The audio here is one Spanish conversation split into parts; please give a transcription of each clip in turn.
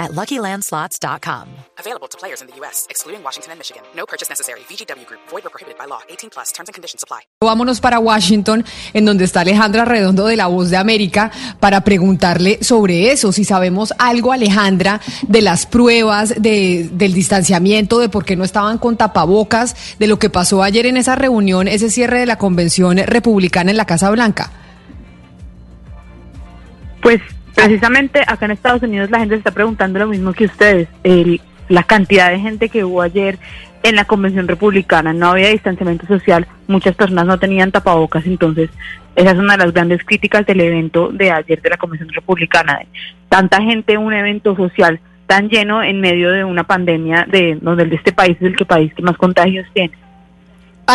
at LuckyLandSlots.com. Available to players in the U.S., excluding Washington and Michigan. No purchase necessary. VGW Group. Void or prohibited by law. 18 plus. Terms and conditions apply. Vámonos para Washington, en donde está Alejandra Redondo de La Voz de América, para preguntarle sobre eso, si sabemos algo, Alejandra, de las pruebas, de, del distanciamiento, de por qué no estaban con tapabocas, de lo que pasó ayer en esa reunión, ese cierre de la convención republicana en la Casa Blanca. Pues precisamente acá en Estados Unidos la gente está preguntando lo mismo que ustedes. El, la cantidad de gente que hubo ayer en la convención republicana, no había distanciamiento social, muchas personas no tenían tapabocas, entonces esa es una de las grandes críticas del evento de ayer de la convención republicana. Tanta gente, un evento social tan lleno en medio de una pandemia de donde este país es el que país que más contagios tiene.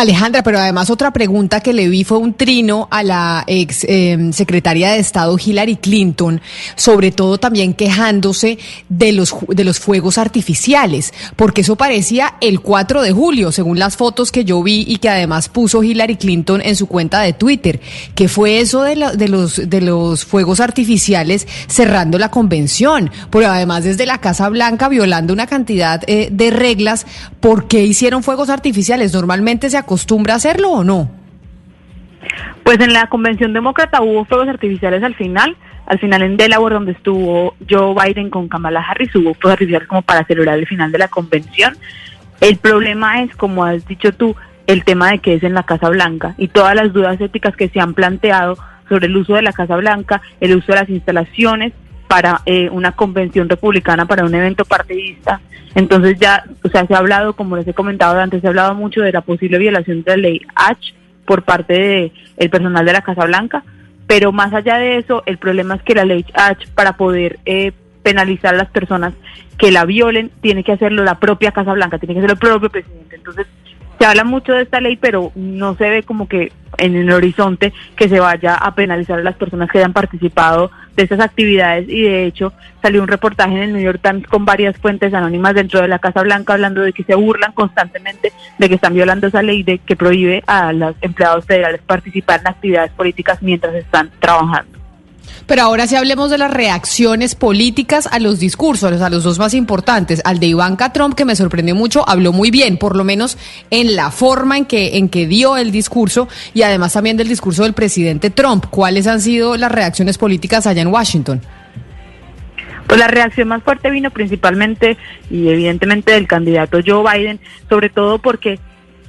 Alejandra, pero además otra pregunta que le vi fue un trino a la ex eh, secretaria de Estado Hillary Clinton, sobre todo también quejándose de los, de los fuegos artificiales, porque eso parecía el 4 de julio, según las fotos que yo vi y que además puso Hillary Clinton en su cuenta de Twitter. ¿Qué fue eso de, la, de, los, de los fuegos artificiales cerrando la convención? Pero además desde la Casa Blanca violando una cantidad eh, de reglas, ¿por qué hicieron fuegos artificiales? Normalmente se acostumbra hacerlo o no? Pues en la convención demócrata hubo fuegos artificiales al final, al final en Delaware donde estuvo Joe Biden con Kamala Harris hubo fuegos artificiales como para celebrar el final de la convención. El problema es, como has dicho tú, el tema de que es en la Casa Blanca y todas las dudas éticas que se han planteado sobre el uso de la Casa Blanca, el uso de las instalaciones para eh, una convención republicana, para un evento partidista. Entonces ya, o sea, se ha hablado, como les he comentado antes, se ha hablado mucho de la posible violación de la ley H por parte del el personal de la Casa Blanca, pero más allá de eso, el problema es que la ley H, para poder eh, penalizar a las personas que la violen, tiene que hacerlo la propia Casa Blanca, tiene que hacerlo el propio presidente. Entonces, se habla mucho de esta ley, pero no se ve como que en el horizonte que se vaya a penalizar a las personas que hayan participado de estas actividades y de hecho salió un reportaje en el New York Times con varias fuentes anónimas dentro de la Casa Blanca hablando de que se burlan constantemente de que están violando esa ley de que prohíbe a los empleados federales participar en actividades políticas mientras están trabajando. Pero ahora sí hablemos de las reacciones políticas a los discursos, a los dos más importantes. Al de Ivanka Trump, que me sorprendió mucho, habló muy bien, por lo menos en la forma en que, en que dio el discurso y además también del discurso del presidente Trump. ¿Cuáles han sido las reacciones políticas allá en Washington? Pues la reacción más fuerte vino principalmente y evidentemente del candidato Joe Biden, sobre todo porque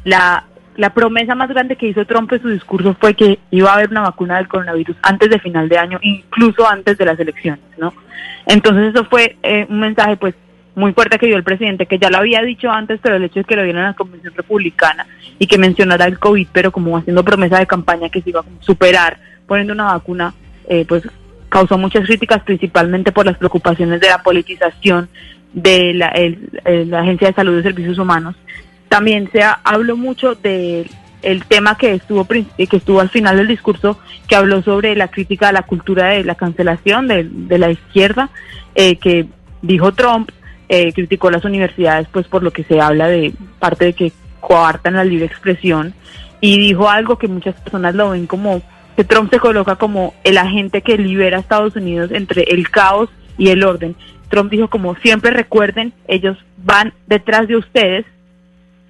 la la promesa más grande que hizo Trump en su discurso fue que iba a haber una vacuna del coronavirus antes de final de año, incluso antes de las elecciones, ¿no? Entonces eso fue eh, un mensaje pues muy fuerte que dio el presidente, que ya lo había dicho antes, pero el hecho es que lo vieron en la convención republicana y que mencionara el COVID, pero como haciendo promesa de campaña que se iba a superar poniendo una vacuna, eh, pues causó muchas críticas, principalmente por las preocupaciones de la politización de la, la Agencia de Salud y Servicios Humanos también se habló mucho de el tema que estuvo que estuvo al final del discurso que habló sobre la crítica a la cultura de la cancelación de, de la izquierda eh, que dijo Trump eh, criticó las universidades pues por lo que se habla de parte de que coartan la libre expresión y dijo algo que muchas personas lo ven como que Trump se coloca como el agente que libera a Estados Unidos entre el caos y el orden. Trump dijo como siempre recuerden, ellos van detrás de ustedes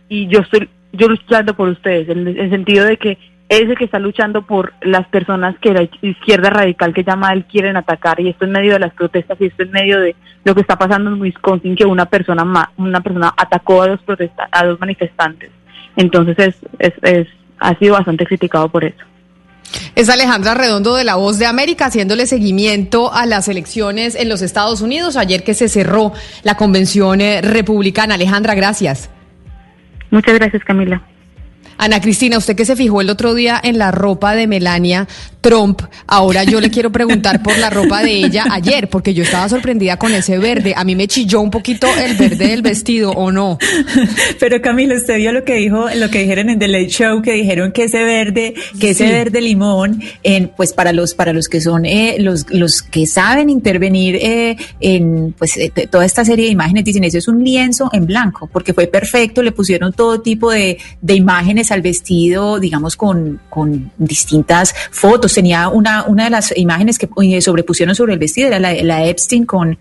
y yo estoy yo luchando por ustedes, en el sentido de que es el que está luchando por las personas que la izquierda radical que llama él quieren atacar y esto en medio de las protestas y esto en medio de lo que está pasando en Wisconsin que una persona una persona atacó a dos protesta a dos manifestantes. Entonces es, es, es ha sido bastante criticado por eso. Es Alejandra Redondo de La Voz de América haciéndole seguimiento a las elecciones en los Estados Unidos ayer que se cerró la convención eh, republicana. Alejandra gracias Muchas gracias, Camila. Ana Cristina, usted que se fijó el otro día en la ropa de Melania Trump, ahora yo le quiero preguntar por la ropa de ella ayer, porque yo estaba sorprendida con ese verde. A mí me chilló un poquito el verde del vestido, ¿o no? Pero Camilo, usted vio lo que dijo, lo que dijeron en The Late Show, que dijeron que ese verde, que ese verde limón, en, pues para los, para los que son eh, los, los que saben intervenir eh, en pues eh, toda esta serie de imágenes, dicen eso es un lienzo en blanco, porque fue perfecto, le pusieron todo tipo de, de imágenes al vestido, digamos, con, con distintas fotos. Tenía una, una de las imágenes que sobrepusieron sobre el vestido, era la, la Epstein con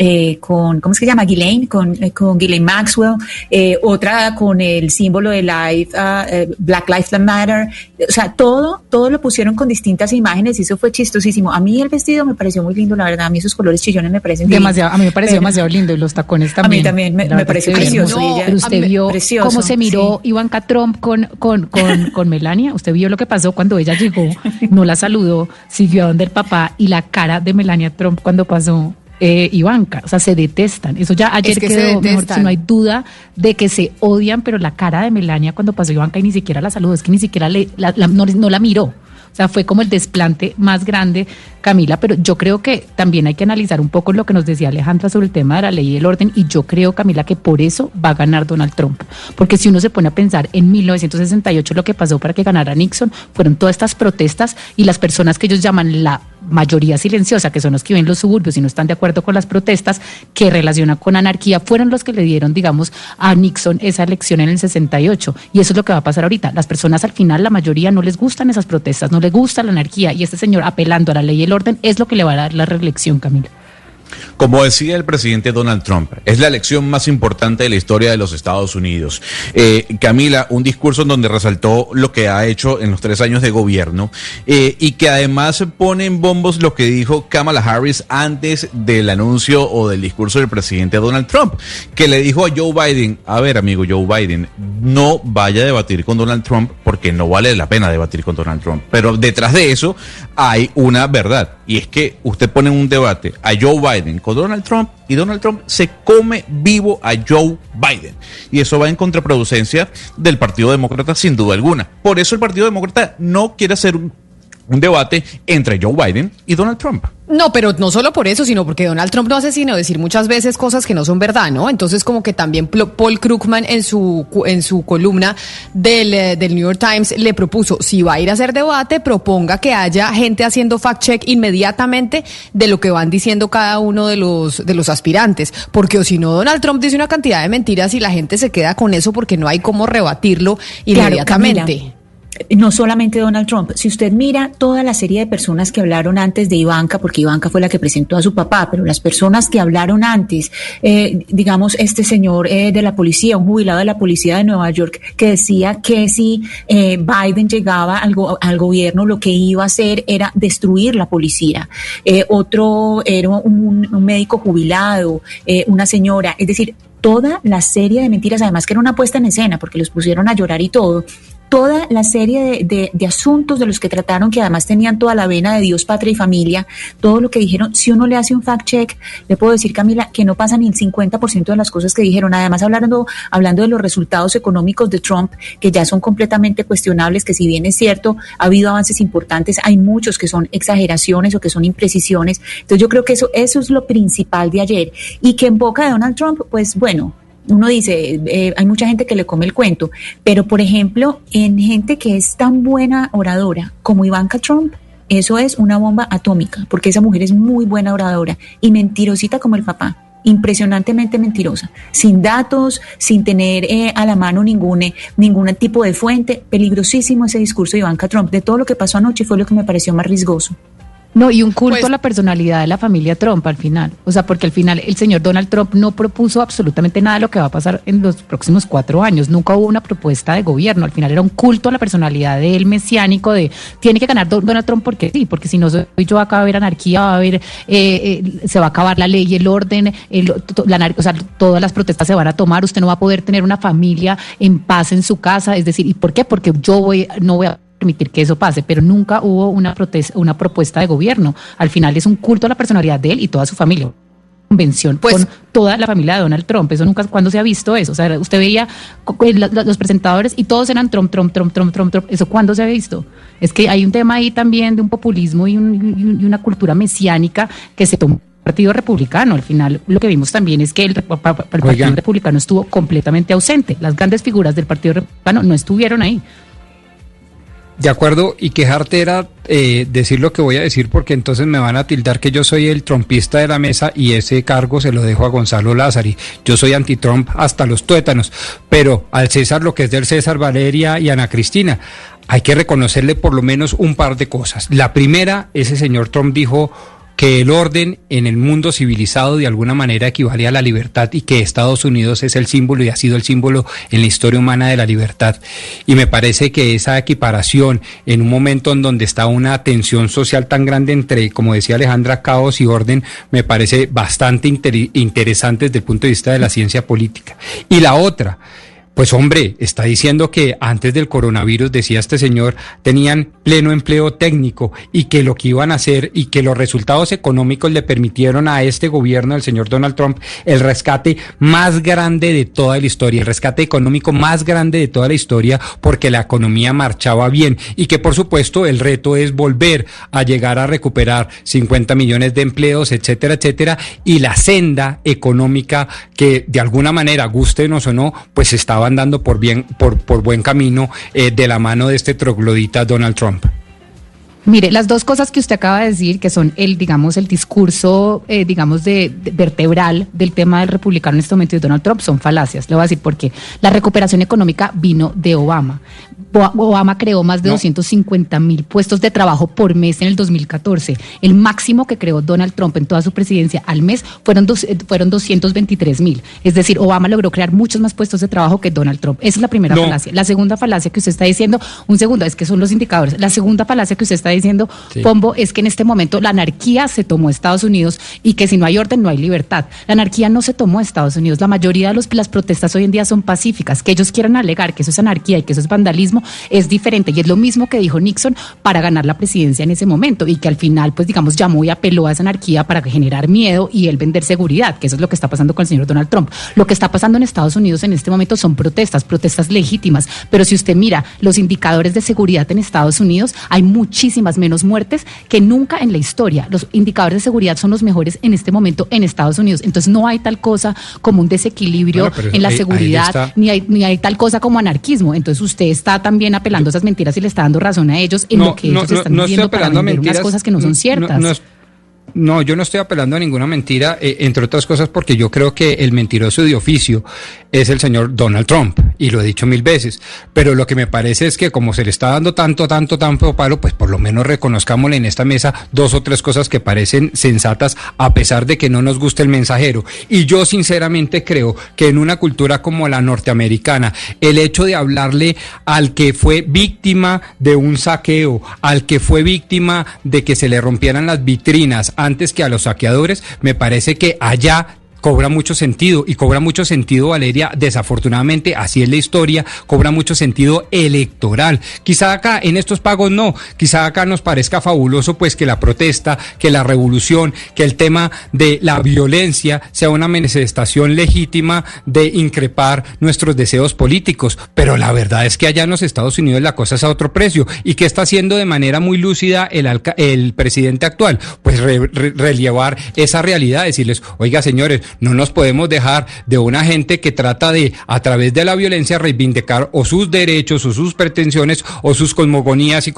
eh, con, ¿cómo es que se llama? Ghislaine, con, eh, con Ghislaine Maxwell, eh, otra con el símbolo de life, uh, Black Lives Matter, o sea, todo, todo lo pusieron con distintas imágenes y eso fue chistosísimo. A mí el vestido me pareció muy lindo, la verdad, a mí esos colores chillones me parecen demasiado, A mí me pareció demasiado lindo y los tacones también. A mí también me, me pareció precioso. pero usted vio cómo se miró Ivanka Trump con, con, con, con Melania, usted vio lo que pasó cuando ella llegó, no la saludó, siguió a donde el papá y la cara de Melania Trump cuando pasó eh, Ivanka. O sea, se detestan. Eso ya ayer quedó mejor, si no hay duda de que se odian, pero la cara de Melania cuando pasó Ivanka y ni siquiera la saludó, es que ni siquiera le, no, la miró. O sea, fue como el desplante más grande, Camila, pero yo creo que también hay que analizar un poco lo que nos decía Alejandra sobre el tema de la ley y el orden, y yo creo, Camila, que por eso va a ganar Donald Trump. Porque si uno se pone a pensar en 1968 lo que pasó para que ganara Nixon, fueron todas estas protestas y las personas que ellos llaman la mayoría silenciosa, que son los que viven en los suburbios y no están de acuerdo con las protestas, que relaciona con anarquía, fueron los que le dieron, digamos, a Nixon esa elección en el 68. Y eso es lo que va a pasar ahorita. Las personas al final, la mayoría, no les gustan esas protestas, no les gusta la anarquía. Y este señor apelando a la ley y el orden es lo que le va a dar la reelección, Camilo. Como decía el presidente Donald Trump, es la elección más importante de la historia de los Estados Unidos. Eh, Camila, un discurso en donde resaltó lo que ha hecho en los tres años de gobierno eh, y que además pone en bombos lo que dijo Kamala Harris antes del anuncio o del discurso del presidente Donald Trump, que le dijo a Joe Biden, a ver amigo Joe Biden, no vaya a debatir con Donald Trump porque no vale la pena debatir con Donald Trump. Pero detrás de eso hay una verdad y es que usted pone un debate a Joe Biden Donald Trump y Donald Trump se come vivo a Joe Biden. Y eso va en contraproducencia del Partido Demócrata sin duda alguna. Por eso el Partido Demócrata no quiere hacer un, un debate entre Joe Biden y Donald Trump. No, pero no solo por eso, sino porque Donald Trump no hace sino decir muchas veces cosas que no son verdad, ¿no? Entonces como que también Paul Krugman en su en su columna del, eh, del New York Times le propuso, si va a ir a hacer debate, proponga que haya gente haciendo fact check inmediatamente de lo que van diciendo cada uno de los de los aspirantes, porque o si no Donald Trump dice una cantidad de mentiras y la gente se queda con eso porque no hay cómo rebatirlo inmediatamente no solamente Donald Trump, si usted mira toda la serie de personas que hablaron antes de Ivanka, porque Ivanka fue la que presentó a su papá, pero las personas que hablaron antes, eh, digamos, este señor eh, de la policía, un jubilado de la policía de Nueva York, que decía que si eh, Biden llegaba al, al, gobierno, lo que iba a hacer era destruir la policía. otro era un, un médico jubilado, una señora, es decir, toda la serie de mentiras, además que era una puesta en escena, porque los pusieron a llorar y todo, toda la serie de, de, asuntos de los que trataron, que además tenían toda la vena de Dios, patria y familia, todo lo que dijeron, si uno le hace un fact check, le puedo decir, Camila, que no pasa ni el 50% de las cosas que dijeron. Además, hablando, hablando de los resultados económicos de Trump, que ya son completamente cuestionables, que si bien es cierto, ha habido avances importantes, hay muchos que son exageraciones o que son imprecisiones. Entonces, yo creo que eso, eso es lo principal de ayer. Y que en boca de Donald Trump, pues bueno, uno dice, eh, hay mucha gente que le come el cuento, pero por ejemplo, en gente que es tan buena oradora como Ivanka Trump, eso es una bomba atómica, porque esa mujer es muy buena oradora y mentirosita como el papá impresionantemente mentirosa, sin datos, sin tener eh, a la mano ningún, eh, ningún tipo de fuente. Peligrosísimo ese discurso de Ivanka Trump. De todo lo que pasó anoche fue lo que me pareció más riesgoso. No, y un culto pues a la personalidad de la familia Trump al final. O sea, porque al final el señor Donald Trump no propuso absolutamente nada de lo que va a pasar en los próximos cuatro años. Nunca hubo una propuesta de gobierno. Al final era un culto a la personalidad de él mesiánico de tiene que ganar Donald Trump porque sí, porque si no soy yo va a haber anarquía, va a haber, eh, eh, se va a acabar la ley y el orden, la, o sea, todas las protestas se van a tomar, usted no va a poder tener una familia en paz en su casa. Es decir, ¿y por qué? Porque yo voy, no voy a permitir que eso pase, pero nunca hubo una, protesta, una propuesta de gobierno. Al final es un culto a la personalidad de él y toda su familia. convención pues, con toda la familia de Donald Trump. Eso nunca, ¿cuándo se ha visto eso? O sea, usted veía los presentadores y todos eran Trump, Trump, Trump, Trump, Trump, Trump. ¿Eso cuándo se ha visto? Es que hay un tema ahí también de un populismo y, una cultura mesiánica que se tomó Partido Republicano. Al final, lo que vimos también es que el, Partido Republicano estuvo completamente ausente. Las grandes figuras del Partido Republicano no estuvieron ahí. De acuerdo, y quejarte era eh, decir lo que voy a decir porque entonces me van a tildar que yo soy el trompista de la mesa y ese cargo se lo dejo a Gonzalo Lázari. Yo soy anti-Trump hasta los tuétanos, pero al César lo que es del César Valeria y Ana Cristina, hay que reconocerle por lo menos un par de cosas. La primera, ese señor Trump dijo que el orden en el mundo civilizado de alguna manera equivale a la libertad y que Estados Unidos es el símbolo y ha sido el símbolo en la historia humana de la libertad. Y me parece que esa equiparación en un momento en donde está una tensión social tan grande entre, como decía Alejandra, caos y orden, me parece bastante interesante desde el punto de vista de la ciencia política. Y la otra, pues hombre, está diciendo que antes del coronavirus, decía este señor, tenían pleno empleo técnico y que lo que iban a hacer y que los resultados económicos le permitieron a este gobierno del señor Donald Trump el rescate más grande de toda la historia, el rescate económico más grande de toda la historia porque la economía marchaba bien. Y que por supuesto el reto es volver a llegar a recuperar 50 millones de empleos, etcétera, etcétera, y la senda económica que de alguna manera, gustenos o no, pues estaba andando por, bien, por, por buen camino eh, de la mano de este troglodita Donald Trump. Mire, las dos cosas que usted acaba de decir, que son el, digamos, el discurso, eh, digamos, de, vertebral del tema del republicano en este momento de Donald Trump, son falacias. Le voy a decir por qué. La recuperación económica vino de Obama. Obama creó más de 250 mil puestos de trabajo por mes en el 2014. El máximo que creó Donald Trump en toda su presidencia al mes fueron, dos, eh, fueron 223 mil. Es decir, Obama logró crear muchos más puestos de trabajo que Donald Trump. Esa es la primera falacia. La segunda falacia que usted está diciendo, un segundo, es que son los indicadores. La segunda falacia que usted está diciendo, Pombo, es que en este momento la anarquía se tomó Estados Unidos y que si no hay orden no hay libertad. La anarquía no se tomó Estados Unidos. La mayoría de los, las protestas hoy en día son pacíficas. Que ellos quieran alegar que eso es anarquía y que eso es vandalismo es diferente y es lo mismo que dijo Nixon para ganar la presidencia en ese momento y que al final, pues digamos, llamó y apeló a esa anarquía para generar miedo y él vender seguridad, que eso es lo que está pasando con el señor Donald Trump. Lo que está pasando en Estados Unidos en este momento son protestas, protestas legítimas, pero si usted mira los indicadores de seguridad en Estados Unidos, hay muchísimas menos muertes que nunca en la historia. Los indicadores de seguridad son los mejores en este momento en Estados Unidos. Entonces no hay tal cosa como un desequilibrio en la seguridad, ni hay, ni hay tal cosa como anarquismo. Entonces usted está también apelando a esas mentiras y le está dando razón a ellos en lo que ellos están diciendo para vender unas cosas que no son ciertas. No, yo no estoy apelando a ninguna mentira, eh, entre otras cosas porque yo creo que el mentiroso de oficio es el señor Donald Trump, y lo he dicho mil veces, pero lo que me parece es que como se le está dando tanto, tanto, tanto palo, pues por lo menos reconozcámosle en esta mesa dos o tres cosas que parecen sensatas a pesar de que no nos guste el mensajero. Y yo sinceramente creo que en una cultura como la norteamericana, el hecho de hablarle al que fue víctima de un saqueo, al que fue víctima de que se le rompieran las vitrinas, antes que a los saqueadores, me parece que allá cobra mucho sentido y cobra mucho sentido, Valeria, desafortunadamente, así es la historia, cobra mucho sentido electoral. Quizá acá en estos pagos no, quizá acá nos parezca fabuloso pues que la protesta, que la revolución, que el tema de la violencia sea una manifestación legítima de increpar nuestros deseos políticos, pero la verdad es que allá en los Estados Unidos la cosa es a otro precio. Y que está haciendo de manera muy lúcida el, el presidente actual, pues relevar esa realidad, decirles, oiga señores, no nos podemos dejar de una gente que trata de, a través de la violencia, reivindicar o sus derechos o sus pretensiones o sus cosmogonías y,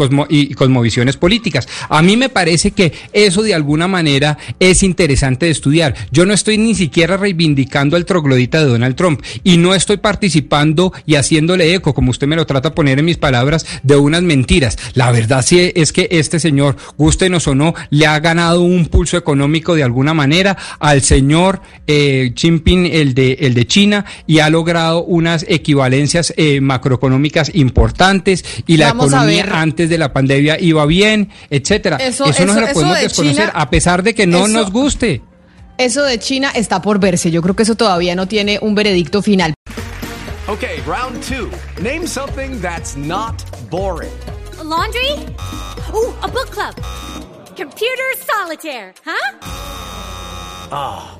cosmovisiones políticas. A mí me parece que eso de alguna manera es interesante de estudiar. Yo no estoy ni siquiera reivindicando al troglodita de Donald Trump y no estoy participando y haciéndole eco, como usted me lo trata de poner en mis palabras, de unas mentiras. La verdad sí es que este señor, gustenos o no, le ha ganado un pulso económico de alguna manera al señor eh, Jinping, el de, el de China, y ha logrado unas equivalencias eh, macroeconómicas importantes y la economía antes de la pandemia iba bien, etcétera. Eso, no se lo podemos desconocer, a pesar de que no nos guste. Eso de China está por verse. Yo creo que eso todavía no tiene un veredicto final. Ok, round two. Name something that's not boring. laundry? Uh, a book club. Computer solitaire, huh? Ah.